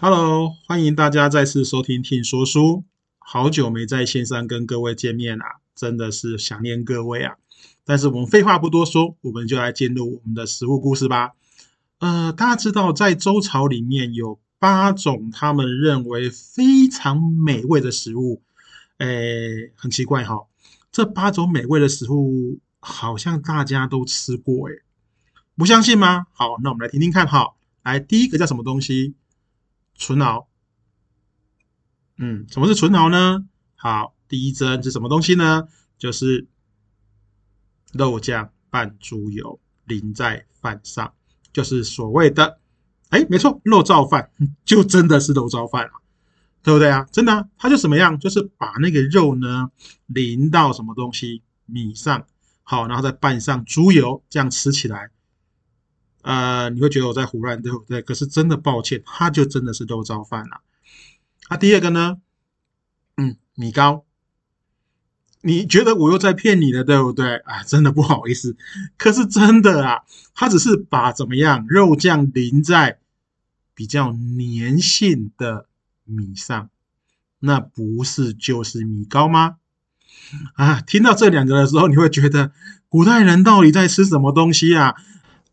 Hello，欢迎大家再次收听听说书。好久没在线上跟各位见面啦，真的是想念各位啊。但是我们废话不多说，我们就来进入我们的食物故事吧。呃，大家知道在周朝里面有八种他们认为非常美味的食物。诶，很奇怪哈，这八种美味的食物好像大家都吃过，诶，不相信吗？好，那我们来听听看哈。来，第一个叫什么东西？纯熬。嗯，什么是纯熬呢？好，第一针是什么东西呢？就是肉酱拌猪油淋在饭上，就是所谓的，哎，没错，肉燥饭，就真的是肉燥饭啊。对不对啊？真的，它就什么样？就是把那个肉呢淋到什么东西米上，好，然后再拌上猪油，这样吃起来，呃，你会觉得我在胡乱，对不对？可是真的抱歉，它就真的是肉燥饭了。啊，第二个呢，嗯，米糕，你觉得我又在骗你了，对不对？啊，真的不好意思，可是真的啊，它只是把怎么样肉酱淋在比较粘性的。米上，那不是就是米糕吗？啊，听到这两个的时候，你会觉得古代人到底在吃什么东西啊？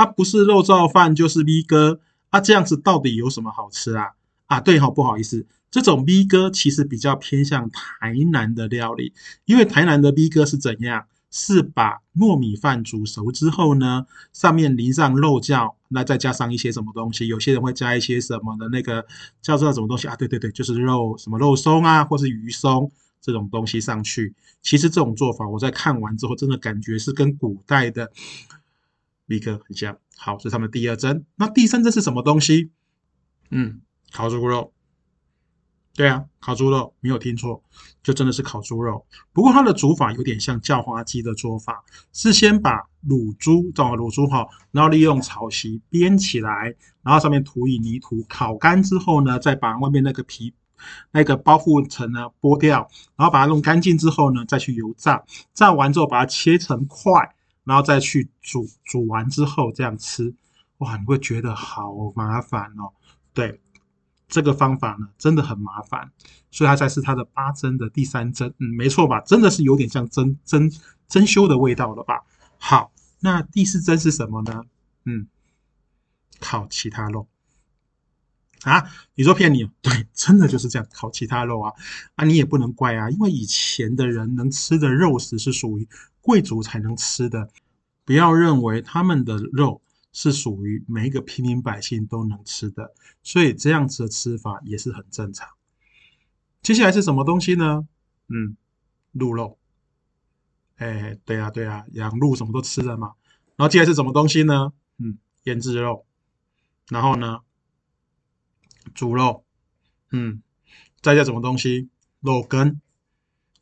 啊，不是肉燥饭就是 V 哥啊，这样子到底有什么好吃啊？啊，对哈，不好意思，这种 V 哥其实比较偏向台南的料理，因为台南的 V 哥是怎样？是把糯米饭煮熟之后呢，上面淋上肉酱，那再加上一些什么东西？有些人会加一些什么的那个叫做什么东西啊？对对对，就是肉什么肉松啊，或是鱼松这种东西上去。其实这种做法，我在看完之后，真的感觉是跟古代的立刻很像。好，这是他们第二针。那第三针是什么东西？嗯，烤猪肉。对啊，烤猪肉没有听错，就真的是烤猪肉。不过它的煮法有点像叫花鸡的做法，是先把卤猪，找卤猪哈，然后利用草席编起来，然后上面涂以泥土，烤干之后呢，再把外面那个皮、那个包覆层呢剥掉，然后把它弄干净之后呢，再去油炸，炸完之后把它切成块，然后再去煮，煮完之后这样吃，哇，你会觉得好麻烦哦。对。这个方法呢，真的很麻烦，所以它才是它的八针的第三针，嗯，没错吧？真的是有点像针针针灸的味道了吧？好，那第四针是什么呢？嗯，烤其他肉啊？你说骗你？对，真的就是这样，烤其他肉啊！啊，你也不能怪啊，因为以前的人能吃的肉食是属于贵族才能吃的，不要认为他们的肉。是属于每一个平民百姓都能吃的，所以这样子的吃法也是很正常。接下来是什么东西呢？嗯，鹿肉。哎，对啊，对啊，养鹿什么都吃的嘛。然后接下来是什么东西呢？嗯，腌制肉。然后呢，猪肉。嗯，再加什么东西？肉羹。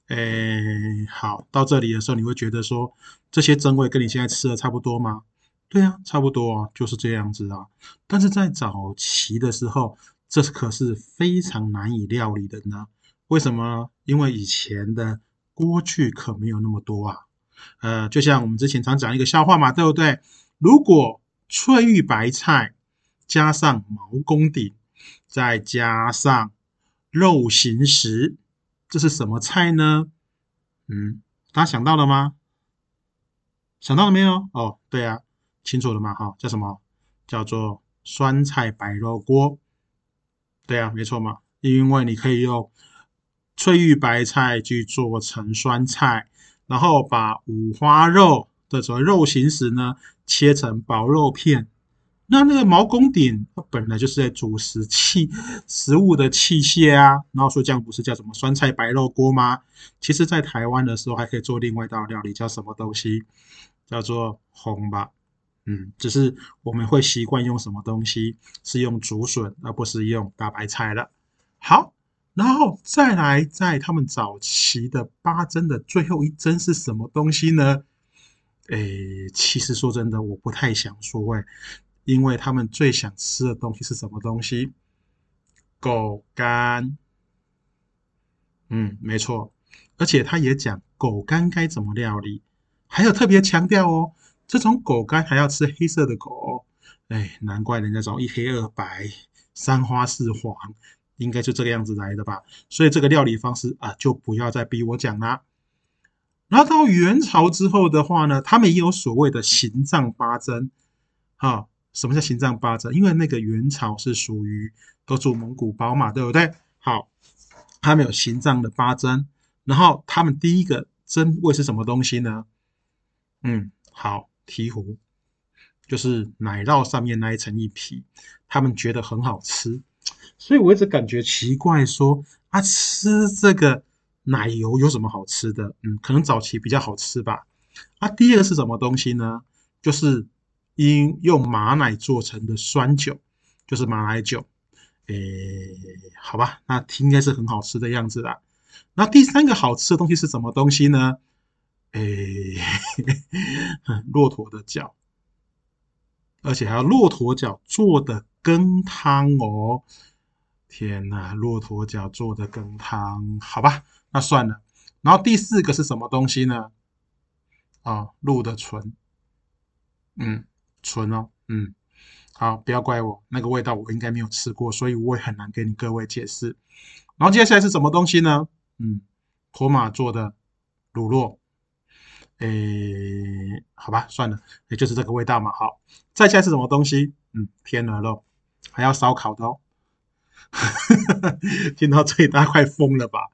哎，好，到这里的时候你会觉得说，这些真味跟你现在吃的差不多吗？对啊，差不多啊，就是这样子啊。但是在早期的时候，这可是非常难以料理的呢。为什么？因为以前的锅具可没有那么多啊。呃，就像我们之前常讲一个笑话嘛，对不对？如果翠玉白菜加上毛公鼎，再加上肉形石，这是什么菜呢？嗯，大家想到了吗？想到了没有？哦，对啊。清楚了吗？哈，叫什么？叫做酸菜白肉锅。对啊，没错嘛。因为你可以用翠玉白菜去做成酸菜，然后把五花肉的所谓肉形石呢切成薄肉片。那那个毛公鼎，它本来就是在煮食器食物的器械啊。然后说这样不是叫什么酸菜白肉锅吗？其实，在台湾的时候还可以做另外一道料理，叫什么东西？叫做红吧。嗯，只是我们会习惯用什么东西是用竹笋，而不是用大白菜了。好，然后再来，在他们早期的八针的最后一针是什么东西呢？诶，其实说真的，我不太想说诶，因为他们最想吃的东西是什么东西？狗肝。嗯，没错，而且他也讲狗肝该怎么料理，还有特别强调哦。这种狗肝还要吃黑色的狗，哎，难怪人家说一黑二白，三花四黄，应该就这个样子来的吧。所以这个料理方式啊，就不要再逼我讲啦。然后到元朝之后的话呢，他们也有所谓的行藏八珍。哈，什么叫行藏八珍？因为那个元朝是属于都住蒙古包嘛，对不对？好，他们有行藏的八珍。然后他们第一个珍味是什么东西呢？嗯，好，醍醐，就是奶酪上面那一层一皮，他们觉得很好吃。所以我一直感觉奇怪，说啊，吃这个。奶油有什么好吃的？嗯，可能早期比较好吃吧。啊，第二个是什么东西呢？就是因用马奶做成的酸酒，就是马奶酒。诶，好吧，那应该是很好吃的样子啦。那第三个好吃的东西是什么东西呢？诶，骆驼的脚，而且还有骆驼脚做的羹汤哦。天呐，骆驼脚做的羹汤，好吧。那算了，然后第四个是什么东西呢？啊，鹿的唇，嗯，纯哦，嗯，好，不要怪我，那个味道我应该没有吃过，所以我也很难给你各位解释。然后接下来是什么东西呢？嗯，托马做的乳酪，诶，好吧，算了，也就是这个味道嘛。好，再下来是什么东西？嗯，天鹅肉，还要烧烤的哦。听到这里大家快疯了吧？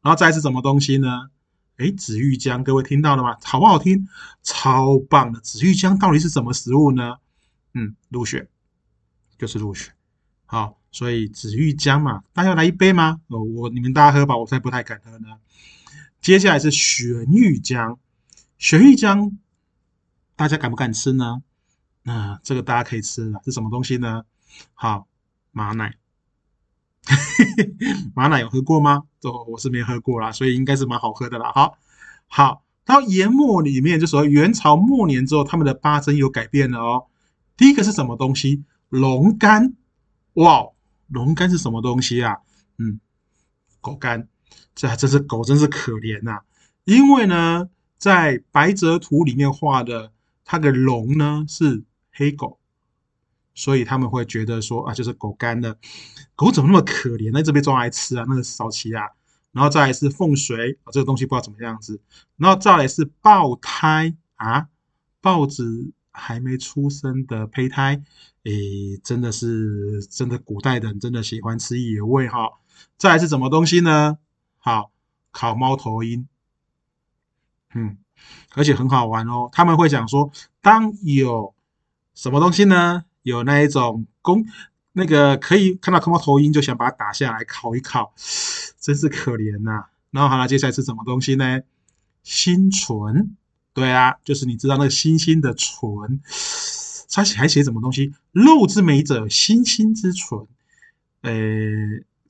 然后再是什么东西呢？哎，紫玉浆，各位听到了吗？好不好听？超棒的！紫玉浆到底是什么食物呢？嗯，鹿血，就是鹿血。好，所以紫玉浆嘛，大家来一杯吗？哦，我你们大家喝吧，我才不太敢喝呢。接下来是玄玉浆，玄玉浆大家敢不敢吃呢？那这个大家可以吃了，是什么东西呢？好，马奶。马奶有喝过吗？哦，我是没喝过啦，所以应该是蛮好喝的啦。好，好，到元末里面就说元朝末年之后，他们的八珍有改变了哦。第一个是什么东西？龙肝。哇，龙肝是什么东西啊？嗯，狗肝。这还真是狗，真是可怜呐。因为呢，在白泽图里面画的它的龙呢是黑狗。所以他们会觉得说啊，就是狗肝的，狗怎么那么可怜呢？一直被抓来吃啊，那个少奇啊。然后再来是凤水啊，这个东西不知道怎么样子。然后再来是爆胎啊，豹子还没出生的胚胎，诶，真的是真的，古代的人真的喜欢吃野味哈。再来是什么东西呢？好，烤猫头鹰，嗯，而且很好玩哦。他们会讲说，当有什么东西呢？有那一种公，那个可以看到看到头鹰就想把它打下来烤一烤，真是可怜呐。然后好了，接下来是什么东西呢？星唇，对啊，就是你知道那个星星的唇，它还写什么东西？肉之美者，星星之唇。呃，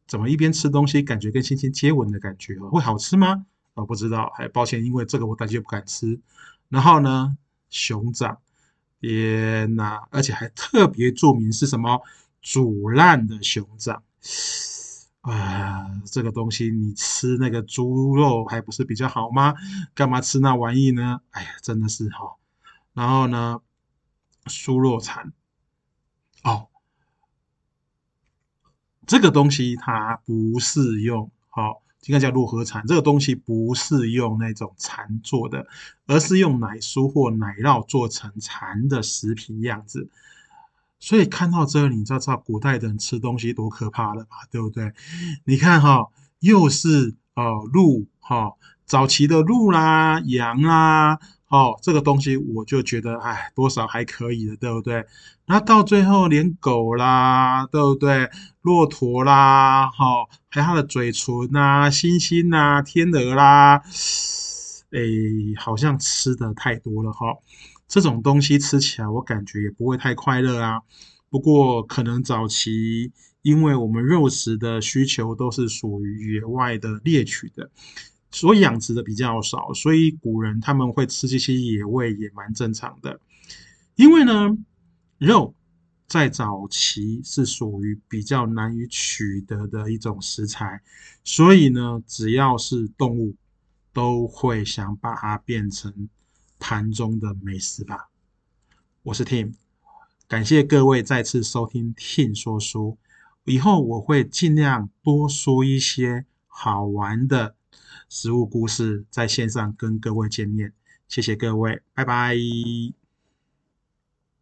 怎么一边吃东西感觉跟星星接吻的感觉哦？会好吃吗？我不知道，还抱歉，因为这个我大就不敢吃。然后呢，熊掌。天呐！而且还特别著名是什么煮烂的熊掌啊！这个东西你吃那个猪肉还不是比较好吗？干嘛吃那玩意呢？哎呀，真的是哈！然后呢，酥肉蚕哦，这个东西它不是用，好。应该叫肉河蚕，这个东西不是用那种蚕做的，而是用奶酥或奶酪做成蚕的食品样子。所以看到这里，你知道古代人吃东西多可怕了吧？对不对？你看哈，又是哦鹿哈，早期的鹿啦、羊啦。哦，这个东西我就觉得，哎，多少还可以的，对不对？那到最后连狗啦，对不对？骆驼啦，哈，还有它的嘴唇呐、猩猩呐、天鹅啦，哎，好像吃的太多了哈。这种东西吃起来，我感觉也不会太快乐啊。不过可能早期，因为我们肉食的需求都是属于野外的猎取的。所以养殖的比较少，所以古人他们会吃这些野味也蛮正常的。因为呢，肉在早期是属于比较难以取得的一种食材，所以呢，只要是动物都会想把它变成盘中的美食吧。我是 Tim，感谢各位再次收听 Tim 说书。以后我会尽量多说一些好玩的食物故事，在线上跟各位见面。谢谢各位，拜拜。